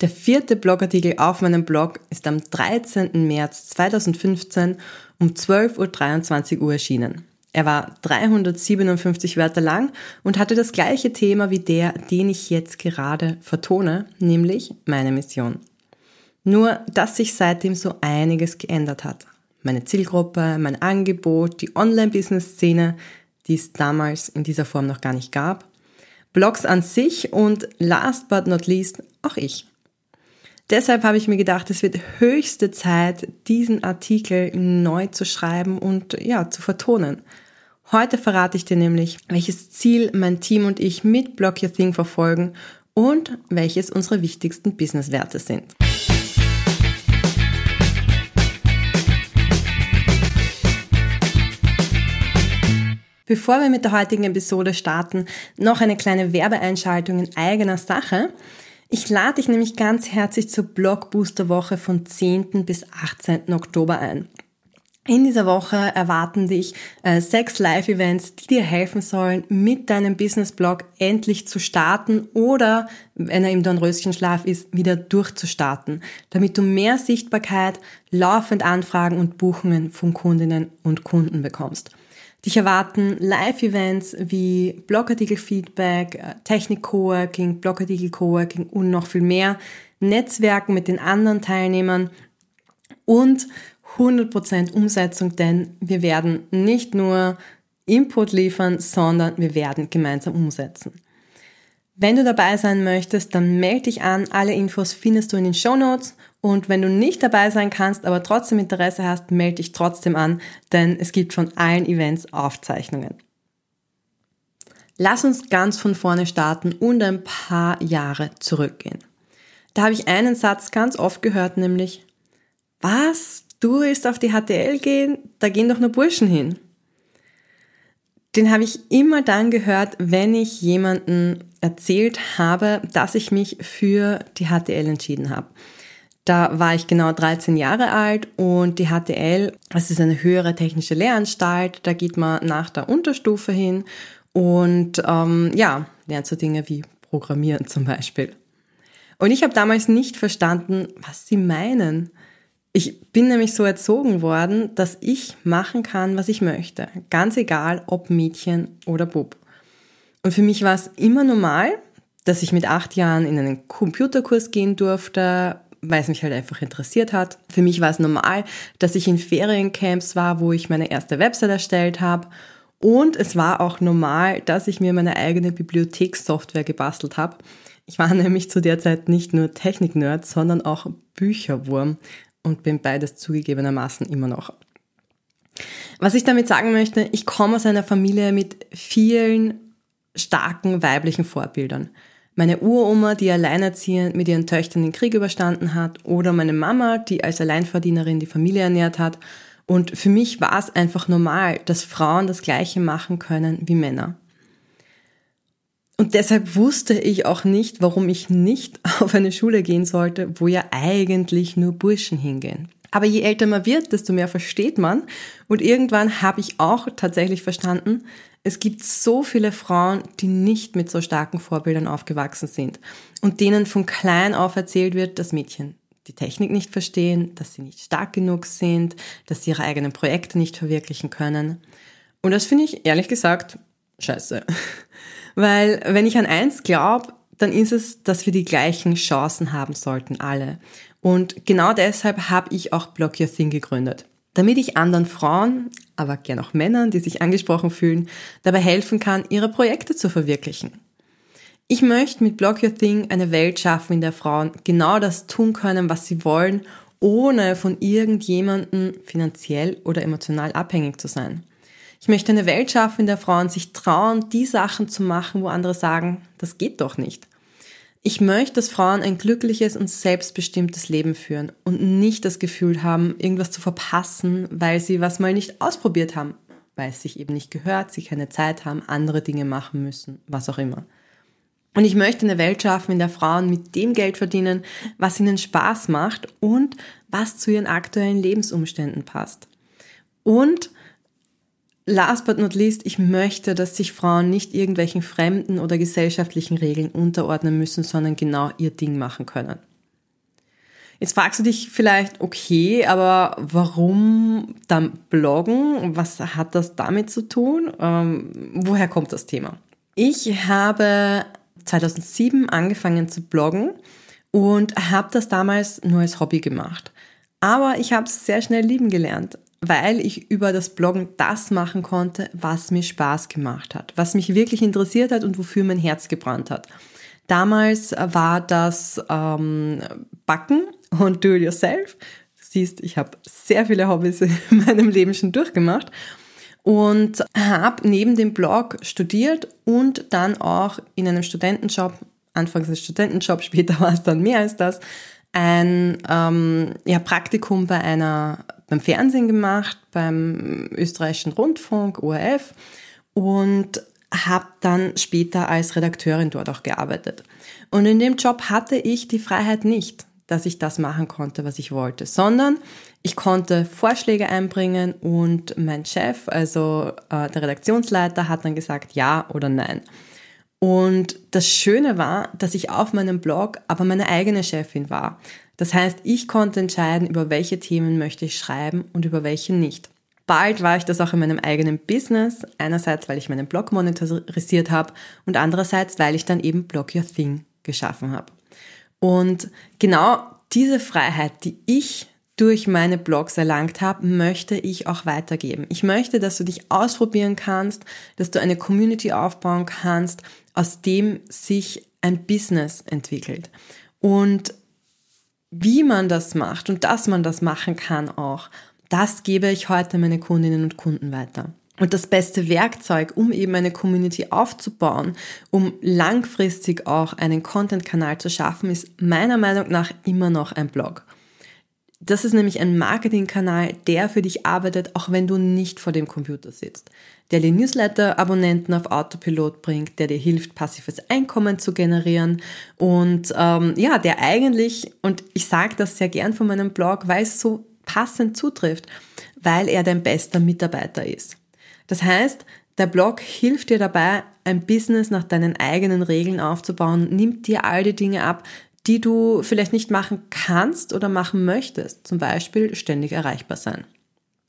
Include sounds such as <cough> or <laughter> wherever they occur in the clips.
Der vierte Blogartikel auf meinem Blog ist am 13. März 2015 um 12.23 Uhr erschienen. Er war 357 Wörter lang und hatte das gleiche Thema wie der, den ich jetzt gerade vertone, nämlich meine Mission. Nur, dass sich seitdem so einiges geändert hat. Meine Zielgruppe, mein Angebot, die Online-Business-Szene, die es damals in dieser Form noch gar nicht gab, Blogs an sich und last but not least auch ich. Deshalb habe ich mir gedacht, es wird höchste Zeit, diesen Artikel neu zu schreiben und ja, zu vertonen. Heute verrate ich dir nämlich, welches Ziel mein Team und ich mit Block Your Thing verfolgen und welches unsere wichtigsten Businesswerte sind. Bevor wir mit der heutigen Episode starten, noch eine kleine Werbeeinschaltung in eigener Sache. Ich lade dich nämlich ganz herzlich zur Blogbooster Woche von 10. bis 18. Oktober ein. In dieser Woche erwarten dich äh, sechs Live-Events, die dir helfen sollen, mit deinem Business-Blog endlich zu starten oder, wenn er im Dornröschenschlaf ist, wieder durchzustarten, damit du mehr Sichtbarkeit, laufend Anfragen und Buchungen von Kundinnen und Kunden bekommst. Dich erwarten Live-Events wie Blogartikel-Feedback, äh, Technik-Coworking, Blogartikel-Coworking und noch viel mehr, Netzwerken mit den anderen Teilnehmern und 100% Umsetzung, denn wir werden nicht nur Input liefern, sondern wir werden gemeinsam umsetzen. Wenn du dabei sein möchtest, dann melde dich an. Alle Infos findest du in den Show Notes. Und wenn du nicht dabei sein kannst, aber trotzdem Interesse hast, melde dich trotzdem an, denn es gibt von allen Events Aufzeichnungen. Lass uns ganz von vorne starten und ein paar Jahre zurückgehen. Da habe ich einen Satz ganz oft gehört, nämlich, was? Du willst auf die HTL gehen? Da gehen doch nur Burschen hin den habe ich immer dann gehört, wenn ich jemanden erzählt habe, dass ich mich für die HTL entschieden habe. Da war ich genau 13 Jahre alt und die HTL, das ist eine höhere technische Lehranstalt, da geht man nach der Unterstufe hin und ähm, ja, lernt so Dinge wie Programmieren zum Beispiel. Und ich habe damals nicht verstanden, was sie meinen. Ich bin nämlich so erzogen worden, dass ich machen kann, was ich möchte. Ganz egal, ob Mädchen oder Bub. Und für mich war es immer normal, dass ich mit acht Jahren in einen Computerkurs gehen durfte, weil es mich halt einfach interessiert hat. Für mich war es normal, dass ich in Feriencamps war, wo ich meine erste Website erstellt habe. Und es war auch normal, dass ich mir meine eigene Bibliothekssoftware gebastelt habe. Ich war <laughs> nämlich zu der Zeit nicht nur Technik-Nerd, sondern auch Bücherwurm und bin beides zugegebenermaßen immer noch. Was ich damit sagen möchte, ich komme aus einer Familie mit vielen starken weiblichen Vorbildern. Meine Uroma, die alleinerziehend mit ihren Töchtern den Krieg überstanden hat, oder meine Mama, die als Alleinverdienerin die Familie ernährt hat. Und für mich war es einfach normal, dass Frauen das Gleiche machen können wie Männer. Und deshalb wusste ich auch nicht, warum ich nicht <laughs> auf eine Schule gehen sollte, wo ja eigentlich nur Burschen hingehen. Aber je älter man wird, desto mehr versteht man. Und irgendwann habe ich auch tatsächlich verstanden, es gibt so viele Frauen, die nicht mit so starken Vorbildern aufgewachsen sind und denen von klein auf erzählt wird, dass Mädchen die Technik nicht verstehen, dass sie nicht stark genug sind, dass sie ihre eigenen Projekte nicht verwirklichen können. Und das finde ich ehrlich gesagt scheiße. <laughs> Weil wenn ich an eins glaube, dann ist es, dass wir die gleichen Chancen haben sollten, alle. Und genau deshalb habe ich auch Block Your Thing gegründet. Damit ich anderen Frauen, aber gern auch Männern, die sich angesprochen fühlen, dabei helfen kann, ihre Projekte zu verwirklichen. Ich möchte mit Block Your Thing eine Welt schaffen, in der Frauen genau das tun können, was sie wollen, ohne von irgendjemandem finanziell oder emotional abhängig zu sein. Ich möchte eine Welt schaffen, in der Frauen sich trauen, die Sachen zu machen, wo andere sagen, das geht doch nicht. Ich möchte, dass Frauen ein glückliches und selbstbestimmtes Leben führen und nicht das Gefühl haben, irgendwas zu verpassen, weil sie was mal nicht ausprobiert haben, weil es sich eben nicht gehört, sie keine Zeit haben, andere Dinge machen müssen, was auch immer. Und ich möchte eine Welt schaffen, in der Frauen mit dem Geld verdienen, was ihnen Spaß macht und was zu ihren aktuellen Lebensumständen passt. Und Last but not least, ich möchte, dass sich Frauen nicht irgendwelchen fremden oder gesellschaftlichen Regeln unterordnen müssen, sondern genau ihr Ding machen können. Jetzt fragst du dich vielleicht, okay, aber warum dann bloggen? Was hat das damit zu tun? Ähm, woher kommt das Thema? Ich habe 2007 angefangen zu bloggen und habe das damals nur als Hobby gemacht. Aber ich habe es sehr schnell lieben gelernt, weil ich über das Bloggen das machen konnte, was mir Spaß gemacht hat, was mich wirklich interessiert hat und wofür mein Herz gebrannt hat. Damals war das ähm, Backen und Do-it-yourself. Siehst, ich habe sehr viele Hobbys <laughs> in meinem Leben schon durchgemacht und habe neben dem Blog studiert und dann auch in einem Studentenjob, anfangs als Studentenjob, <laughs> später war es dann mehr als das, ein ähm, ja, Praktikum bei einer, beim Fernsehen gemacht, beim österreichischen Rundfunk, ORF und habe dann später als Redakteurin dort auch gearbeitet. Und in dem Job hatte ich die Freiheit nicht, dass ich das machen konnte, was ich wollte, sondern ich konnte Vorschläge einbringen und mein Chef, also äh, der Redaktionsleiter, hat dann gesagt ja oder nein. Und das Schöne war, dass ich auf meinem Blog aber meine eigene Chefin war. Das heißt, ich konnte entscheiden, über welche Themen möchte ich schreiben und über welche nicht. Bald war ich das auch in meinem eigenen Business. Einerseits, weil ich meinen Blog monetarisiert habe und andererseits, weil ich dann eben Blog Your Thing geschaffen habe. Und genau diese Freiheit, die ich durch meine Blogs erlangt habe, möchte ich auch weitergeben. Ich möchte, dass du dich ausprobieren kannst, dass du eine Community aufbauen kannst, aus dem sich ein Business entwickelt. Und wie man das macht und dass man das machen kann auch, das gebe ich heute meine Kundinnen und Kunden weiter. Und das beste Werkzeug, um eben eine Community aufzubauen, um langfristig auch einen Content-Kanal zu schaffen, ist meiner Meinung nach immer noch ein Blog. Das ist nämlich ein Marketingkanal, der für dich arbeitet, auch wenn du nicht vor dem Computer sitzt. Der dir Newsletter-Abonnenten auf Autopilot bringt, der dir hilft, passives Einkommen zu generieren und ähm, ja, der eigentlich, und ich sage das sehr gern von meinem Blog, weil es so passend zutrifft, weil er dein bester Mitarbeiter ist. Das heißt, der Blog hilft dir dabei, ein Business nach deinen eigenen Regeln aufzubauen, nimmt dir all die Dinge ab, die du vielleicht nicht machen kannst oder machen möchtest, zum Beispiel ständig erreichbar sein.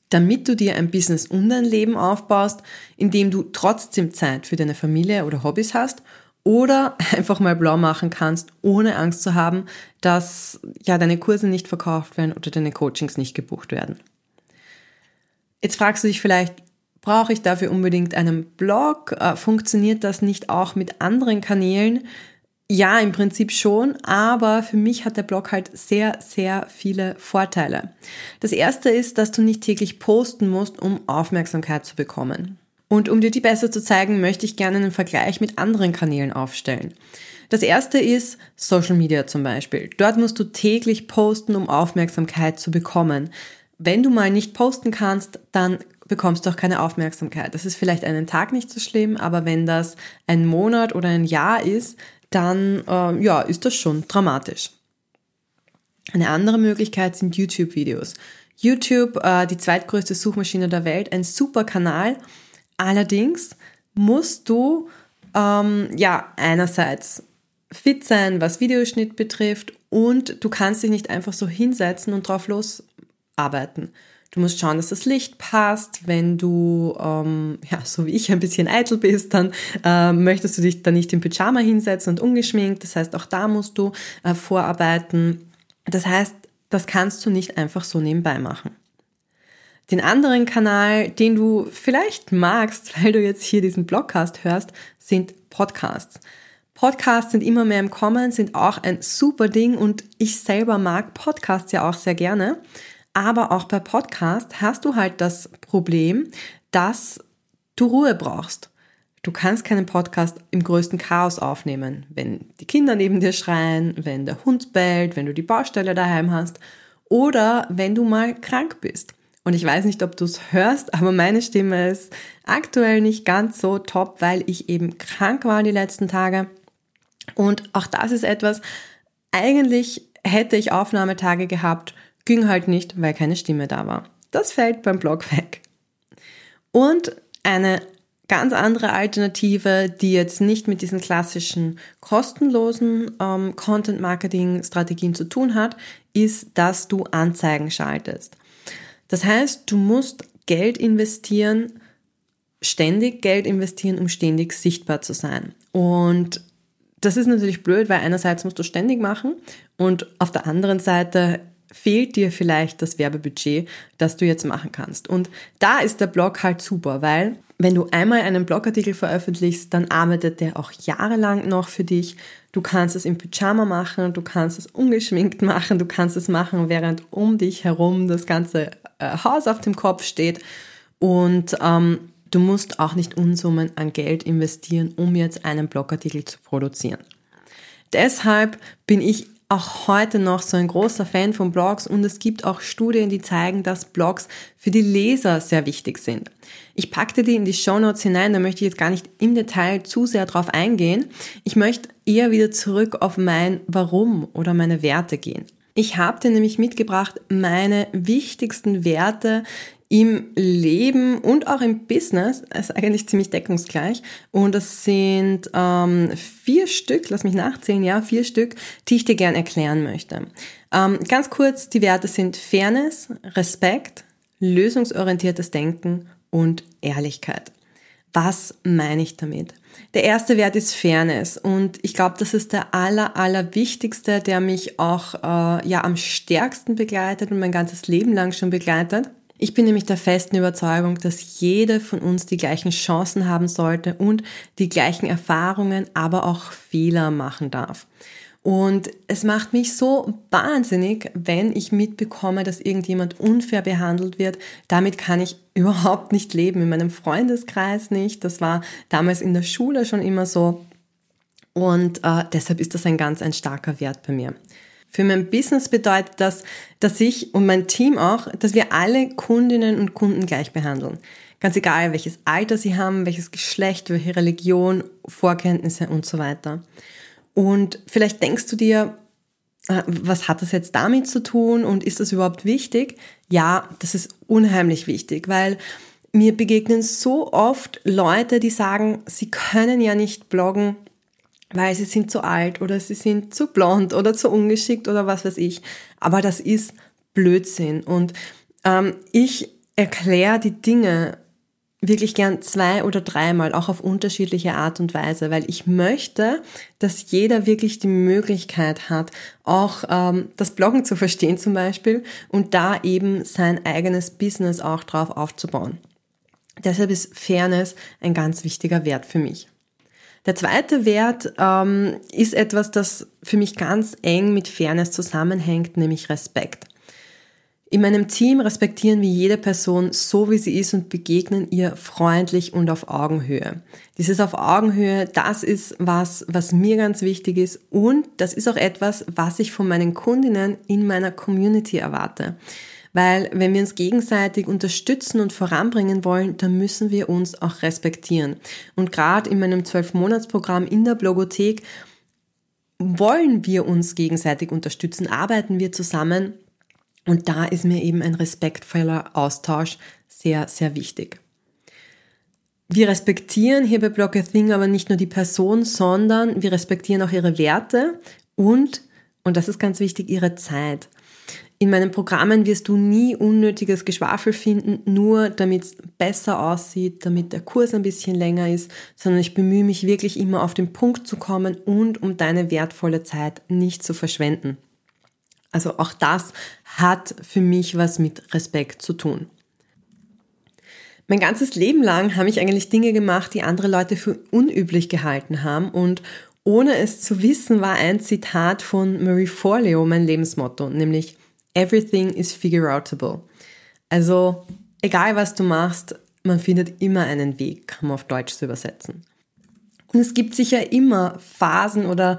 Damit du dir ein Business und ein Leben aufbaust, in dem du trotzdem Zeit für deine Familie oder Hobbys hast oder <laughs> einfach mal blau machen kannst, ohne Angst zu haben, dass ja deine Kurse nicht verkauft werden oder deine Coachings nicht gebucht werden. Jetzt fragst du dich vielleicht, brauche ich dafür unbedingt einen Blog? Äh, funktioniert das nicht auch mit anderen Kanälen? Ja, im Prinzip schon, aber für mich hat der Blog halt sehr, sehr viele Vorteile. Das erste ist, dass du nicht täglich posten musst, um Aufmerksamkeit zu bekommen. Und um dir die besser zu zeigen, möchte ich gerne einen Vergleich mit anderen Kanälen aufstellen. Das erste ist Social Media zum Beispiel. Dort musst du täglich posten, um Aufmerksamkeit zu bekommen. Wenn du mal nicht posten kannst, dann bekommst du auch keine Aufmerksamkeit. Das ist vielleicht einen Tag nicht so schlimm, aber wenn das ein Monat oder ein Jahr ist, dann äh, ja, ist das schon dramatisch. Eine andere Möglichkeit sind YouTube-Videos. YouTube, äh, die zweitgrößte Suchmaschine der Welt, ein super Kanal, Allerdings musst du ähm, ja einerseits fit sein, was Videoschnitt betrifft und du kannst dich nicht einfach so hinsetzen und drauf losarbeiten. Du musst schauen, dass das Licht passt. Wenn du, ähm, ja, so wie ich ein bisschen eitel bist, dann äh, möchtest du dich da nicht im Pyjama hinsetzen und ungeschminkt. Das heißt, auch da musst du äh, vorarbeiten. Das heißt, das kannst du nicht einfach so nebenbei machen. Den anderen Kanal, den du vielleicht magst, <laughs> weil du jetzt hier diesen Blogcast hörst, sind Podcasts. Podcasts sind immer mehr im Kommen, sind auch ein super Ding und ich selber mag Podcasts ja auch sehr gerne. Aber auch bei Podcasts hast du halt das Problem, dass du Ruhe brauchst. Du kannst keinen Podcast im größten Chaos aufnehmen, wenn die Kinder neben dir schreien, wenn der Hund bellt, wenn du die Baustelle daheim hast oder wenn du mal krank bist. Und ich weiß nicht, ob du es hörst, aber meine Stimme ist aktuell nicht ganz so top, weil ich eben krank war die letzten Tage. Und auch das ist etwas, eigentlich hätte ich Aufnahmetage gehabt, ging halt nicht, weil keine Stimme da war. Das fällt beim Blog weg. Und eine ganz andere Alternative, die jetzt nicht mit diesen klassischen kostenlosen ähm, Content-Marketing-Strategien zu tun hat, ist, dass du Anzeigen schaltest. Das heißt, du musst Geld investieren, ständig Geld investieren, um ständig sichtbar zu sein. Und das ist natürlich blöd, weil einerseits musst du ständig machen und auf der anderen Seite fehlt dir vielleicht das Werbebudget, das du jetzt machen kannst. Und da ist der Blog halt super, weil wenn du einmal einen Blogartikel veröffentlichst, dann arbeitet der auch jahrelang noch für dich. Du kannst es im Pyjama machen, du kannst es ungeschminkt machen, du kannst es machen, während um dich herum das ganze äh, Haus auf dem Kopf steht. Und ähm, du musst auch nicht Unsummen an Geld investieren, um jetzt einen Blogartikel zu produzieren. Deshalb bin ich auch heute noch so ein großer Fan von Blogs und es gibt auch Studien, die zeigen, dass Blogs für die Leser sehr wichtig sind. Ich packte die in die Show Notes hinein, da möchte ich jetzt gar nicht im Detail zu sehr drauf eingehen. Ich möchte eher wieder zurück auf mein Warum oder meine Werte gehen. Ich habe dir nämlich mitgebracht meine wichtigsten Werte im Leben und auch im Business ist eigentlich ziemlich deckungsgleich. Und das sind ähm, vier Stück, lass mich nachzählen, ja, vier Stück, die ich dir gern erklären möchte. Ähm, ganz kurz, die Werte sind Fairness, Respekt, lösungsorientiertes Denken und Ehrlichkeit. Was meine ich damit? Der erste Wert ist Fairness und ich glaube, das ist der aller, aller wichtigste, der mich auch äh, ja am stärksten begleitet und mein ganzes Leben lang schon begleitet. Ich bin nämlich der festen Überzeugung, dass jede von uns die gleichen Chancen haben sollte und die gleichen Erfahrungen, aber auch Fehler machen darf. Und es macht mich so wahnsinnig, wenn ich mitbekomme, dass irgendjemand unfair behandelt wird. Damit kann ich <laughs> überhaupt nicht leben, in meinem Freundeskreis nicht. Das war damals in der Schule schon immer so. Und äh, deshalb ist das ein ganz ein starker Wert bei mir. Für mein Business bedeutet das, dass ich und mein Team auch, dass wir alle Kundinnen und Kunden gleich behandeln. Ganz egal, welches Alter sie haben, welches Geschlecht, welche Religion, Vorkenntnisse und so weiter. Und vielleicht denkst du dir, äh, was hat das jetzt damit zu tun und ist das überhaupt wichtig? Ja, das ist unheimlich wichtig, weil mir begegnen so oft Leute, die sagen, sie können ja nicht bloggen, weil sie sind zu alt oder sie sind zu blond oder zu ungeschickt oder was weiß ich. Aber das ist Blödsinn. Und ähm, ich erkläre die Dinge wirklich gern zwei oder dreimal, auch auf unterschiedliche Art und Weise, weil ich möchte, dass jeder wirklich die Möglichkeit hat, auch ähm, das Bloggen zu verstehen zum Beispiel und da eben sein eigenes Business auch drauf aufzubauen. Deshalb ist Fairness ein ganz wichtiger Wert für mich. Der zweite Wert ähm, ist etwas, das für mich ganz eng mit Fairness zusammenhängt, nämlich Respekt. In meinem Team respektieren wir jede Person so, wie sie ist und begegnen ihr freundlich und auf Augenhöhe. Dieses auf Augenhöhe, das ist was, was mir ganz wichtig ist und das ist auch etwas, was ich von meinen Kundinnen in meiner Community erwarte. Weil wenn wir uns gegenseitig unterstützen und voranbringen wollen, dann müssen wir uns auch respektieren. Und gerade in meinem 12-Monats-Programm in der Blogothek wollen wir uns gegenseitig unterstützen, arbeiten wir zusammen. Und da ist mir eben ein respektvoller Austausch sehr, sehr wichtig. Wir respektieren hier bei Block a Thing aber nicht nur die Person, sondern wir respektieren auch ihre Werte und, und das ist ganz wichtig, ihre Zeit. In meinen Programmen wirst du nie unnötiges Geschwafel finden, nur damit es besser aussieht, damit der Kurs ein bisschen länger ist, sondern ich bemühe mich wirklich immer auf den Punkt zu kommen und um deine wertvolle Zeit nicht zu verschwenden. Also auch das hat für mich was mit Respekt zu tun. Mein ganzes Leben lang habe ich eigentlich Dinge gemacht, die andere Leute für unüblich gehalten haben und ohne es zu wissen, war ein Zitat von Marie Forleo mein Lebensmotto, nämlich Everything is figure. Also, egal was du machst, man findet immer einen Weg, kann man auf Deutsch zu übersetzen. Und es gibt sicher immer Phasen oder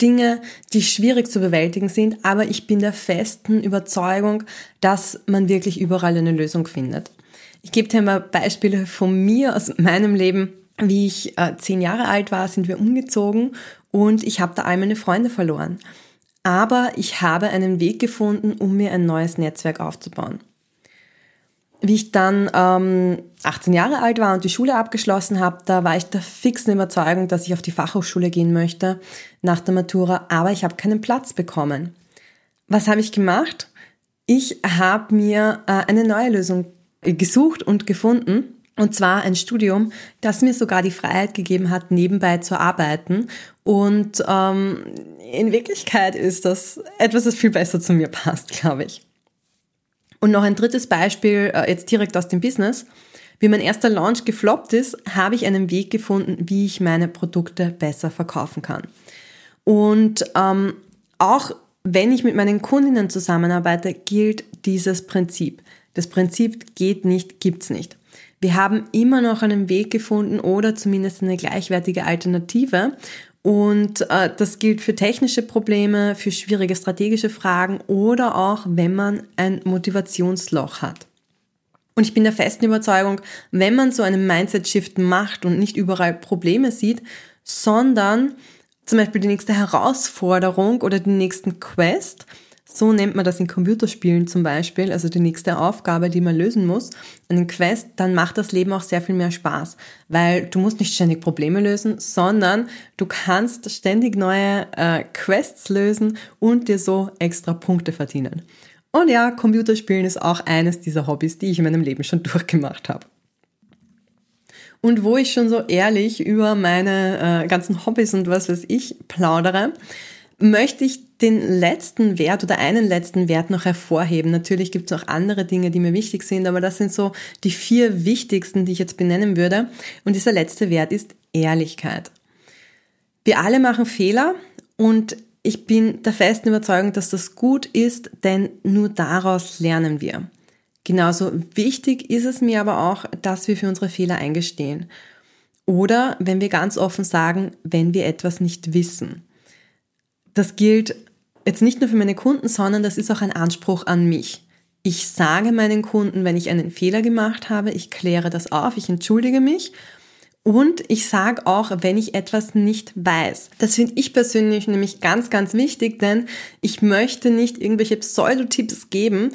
Dinge, die schwierig zu bewältigen sind, aber ich bin der festen Überzeugung, dass man wirklich überall eine Lösung findet. Ich gebe dir mal Beispiele von mir aus meinem Leben. Wie ich äh, zehn Jahre alt war, sind wir umgezogen und ich habe da all meine Freunde verloren aber ich habe einen Weg gefunden, um mir ein neues Netzwerk aufzubauen. wie ich dann ähm, 18 Jahre alt war und die Schule abgeschlossen habe, da war ich der fixen Überzeugung, dass ich auf die Fachhochschule gehen möchte nach der Matura, aber ich habe keinen Platz bekommen. Was habe ich gemacht? Ich habe mir äh, eine neue Lösung gesucht und gefunden. Und zwar ein Studium, das mir sogar die Freiheit gegeben hat, nebenbei zu arbeiten. Und ähm, in Wirklichkeit ist das etwas, das viel besser zu mir passt, glaube ich. Und noch ein drittes Beispiel, äh, jetzt direkt aus dem Business. Wie mein erster Launch gefloppt ist, habe ich einen Weg gefunden, wie ich meine Produkte besser verkaufen kann. Und ähm, auch wenn ich mit meinen Kundinnen zusammenarbeite, gilt dieses Prinzip. Das Prinzip geht nicht, gibt's nicht. Wir haben immer noch einen Weg gefunden oder zumindest eine gleichwertige Alternative. Und äh, das gilt für technische Probleme, für schwierige strategische Fragen oder auch, wenn man ein Motivationsloch hat. Und ich bin der festen Überzeugung, wenn man so einen Mindset-Shift macht und nicht überall Probleme sieht, sondern zum Beispiel die nächste Herausforderung oder die nächsten Quest so nennt man das in Computerspielen zum Beispiel, also die nächste Aufgabe, die man lösen muss, einen Quest, dann macht das Leben auch sehr viel mehr Spaß, weil du musst nicht ständig Probleme lösen, sondern du kannst ständig neue äh, Quests lösen und dir so extra Punkte verdienen. Und ja, Computerspielen ist auch eines dieser Hobbys, die ich in meinem Leben schon <laughs> durchgemacht habe. Und wo ich schon so ehrlich über meine äh, ganzen Hobbys und was weiß ich plaudere, möchte ich den letzten Wert oder einen letzten Wert noch hervorheben. Natürlich gibt es auch andere Dinge, die mir wichtig sind, aber das sind so die vier wichtigsten, die ich jetzt benennen würde. Und dieser letzte Wert ist Ehrlichkeit. Wir alle machen Fehler und ich bin der festen Überzeugung, dass das gut ist, denn nur daraus lernen wir. Genauso wichtig ist es mir aber auch, dass wir für unsere Fehler eingestehen. Oder wenn wir ganz offen sagen, wenn wir etwas nicht wissen das gilt jetzt nicht nur für meine Kunden, sondern das ist auch ein Anspruch an mich. Ich sage meinen Kunden, wenn ich einen Fehler gemacht habe, ich kläre das auf, ich entschuldige mich und ich sage auch, wenn ich etwas nicht weiß. Das finde ich persönlich nämlich ganz, ganz wichtig, denn ich möchte nicht irgendwelche Pseudotipps geben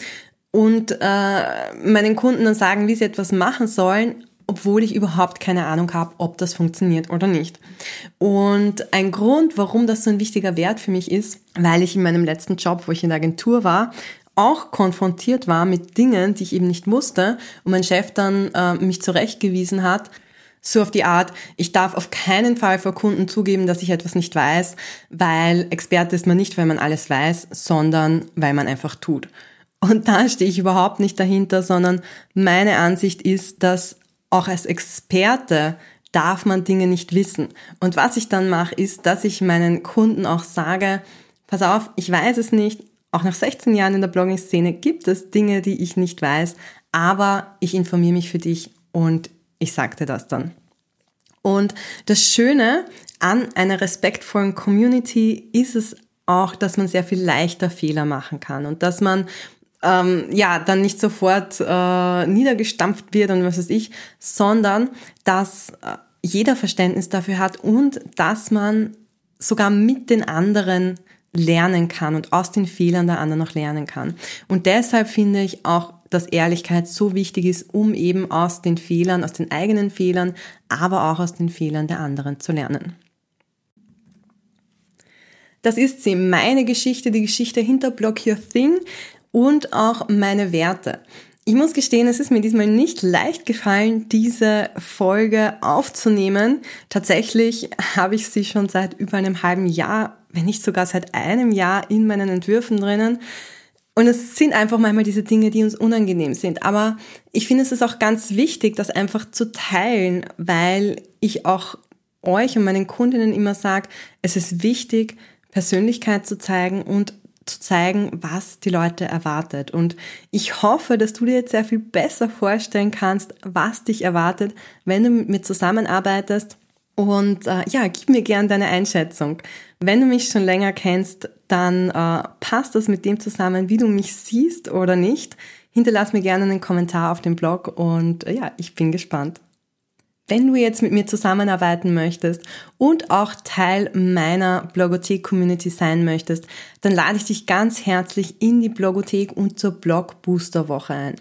und äh, meinen Kunden dann sagen, wie sie etwas machen sollen, obwohl ich überhaupt keine Ahnung habe, ob das funktioniert oder nicht. Und ein Grund, warum das so ein wichtiger Wert für mich ist, weil ich in meinem letzten Job, wo ich in der Agentur war, auch konfrontiert war mit Dingen, die ich eben nicht wusste und mein Chef dann äh, mich zurechtgewiesen hat, so auf die Art, ich darf auf keinen Fall vor Kunden zugeben, dass ich etwas nicht weiß, weil Experte ist man nicht, weil man alles weiß, sondern weil man einfach tut. Und da stehe ich überhaupt nicht dahinter, sondern meine Ansicht ist, dass auch als Experte darf man Dinge nicht wissen. Und was ich dann mache, ist, dass ich meinen Kunden auch sage, pass auf, ich weiß es nicht. Auch nach 16 Jahren in der Blogging-Szene gibt es Dinge, die ich nicht weiß, aber ich informiere mich für dich und ich sagte das dann. Und das Schöne an einer respektvollen Community ist es auch, dass man sehr viel leichter Fehler machen kann und dass man ähm, ja, dann nicht sofort äh, niedergestampft wird und was weiß ich, sondern dass äh, jeder Verständnis dafür hat und dass man sogar mit den anderen lernen kann und aus den Fehlern der anderen noch lernen kann. Und deshalb finde ich auch, dass Ehrlichkeit so wichtig ist, um eben aus den Fehlern, aus den eigenen Fehlern, aber auch aus den Fehlern der anderen zu lernen. Das ist sie, meine Geschichte, die Geschichte hinter Block Your Thing und auch meine Werte. Ich muss gestehen, es ist mir diesmal nicht leicht gefallen, diese Folge aufzunehmen. Tatsächlich habe ich sie schon seit über einem halben Jahr, wenn nicht sogar seit einem Jahr in meinen Entwürfen drinnen. Und es sind einfach manchmal diese Dinge, die uns unangenehm sind. Aber ich finde es ist auch ganz wichtig, das einfach zu teilen, weil ich auch euch und meinen Kundinnen immer sage, es ist wichtig, Persönlichkeit zu zeigen und zu zeigen, was die Leute erwartet. Und ich hoffe, dass du dir jetzt sehr viel besser vorstellen kannst, was dich erwartet, wenn du mit mir zusammenarbeitest. Und äh, ja, gib mir gern deine Einschätzung. Wenn du mich schon länger kennst, dann äh, passt das mit dem zusammen, wie du mich siehst oder nicht. Hinterlass mir gerne einen Kommentar auf dem Blog und äh, ja, ich bin gespannt. Wenn du jetzt mit mir zusammenarbeiten möchtest und auch Teil meiner Blogothek-Community sein möchtest, dann lade ich dich ganz herzlich in die Blogothek und zur Blog Booster Woche ein.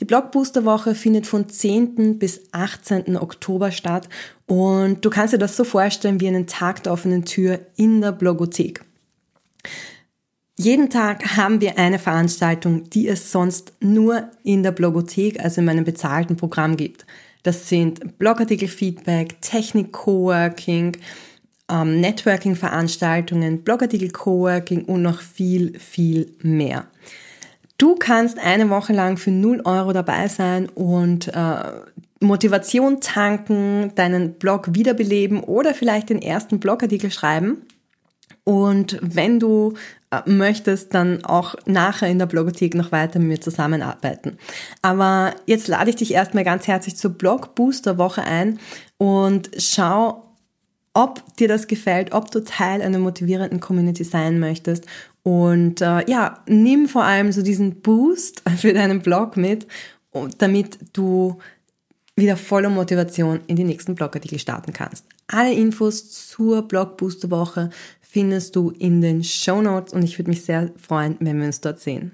Die Blog Booster Woche findet von 10. bis 18. Oktober statt und du kannst dir das so vorstellen wie einen Tag der offenen Tür in der Blogothek. Jeden Tag haben wir eine Veranstaltung, die es sonst nur in der Blogothek, also in meinem bezahlten Programm gibt. Das sind Blogartikel-Feedback, Technik-Coworking, ähm, Networking-Veranstaltungen, Blogartikel-Coworking und noch viel, viel mehr. Du kannst eine Woche lang für 0 Euro dabei sein und äh, Motivation tanken, deinen Blog wiederbeleben oder vielleicht den ersten Blogartikel schreiben. Und wenn du äh, möchtest, dann auch nachher in der Blogothek noch weiter mit mir zusammenarbeiten. Aber jetzt lade ich dich erstmal ganz herzlich zur Blog Booster Woche ein und schau, ob dir das gefällt, ob du Teil einer motivierenden Community sein möchtest. Und äh, ja, nimm vor allem so diesen Boost <laughs> für deinen Blog mit, damit du wieder voller Motivation in die nächsten Blogartikel starten kannst. Alle Infos zur Blog Booster Woche findest du in den Show Notes und ich würde mich sehr freuen, wenn wir uns dort sehen.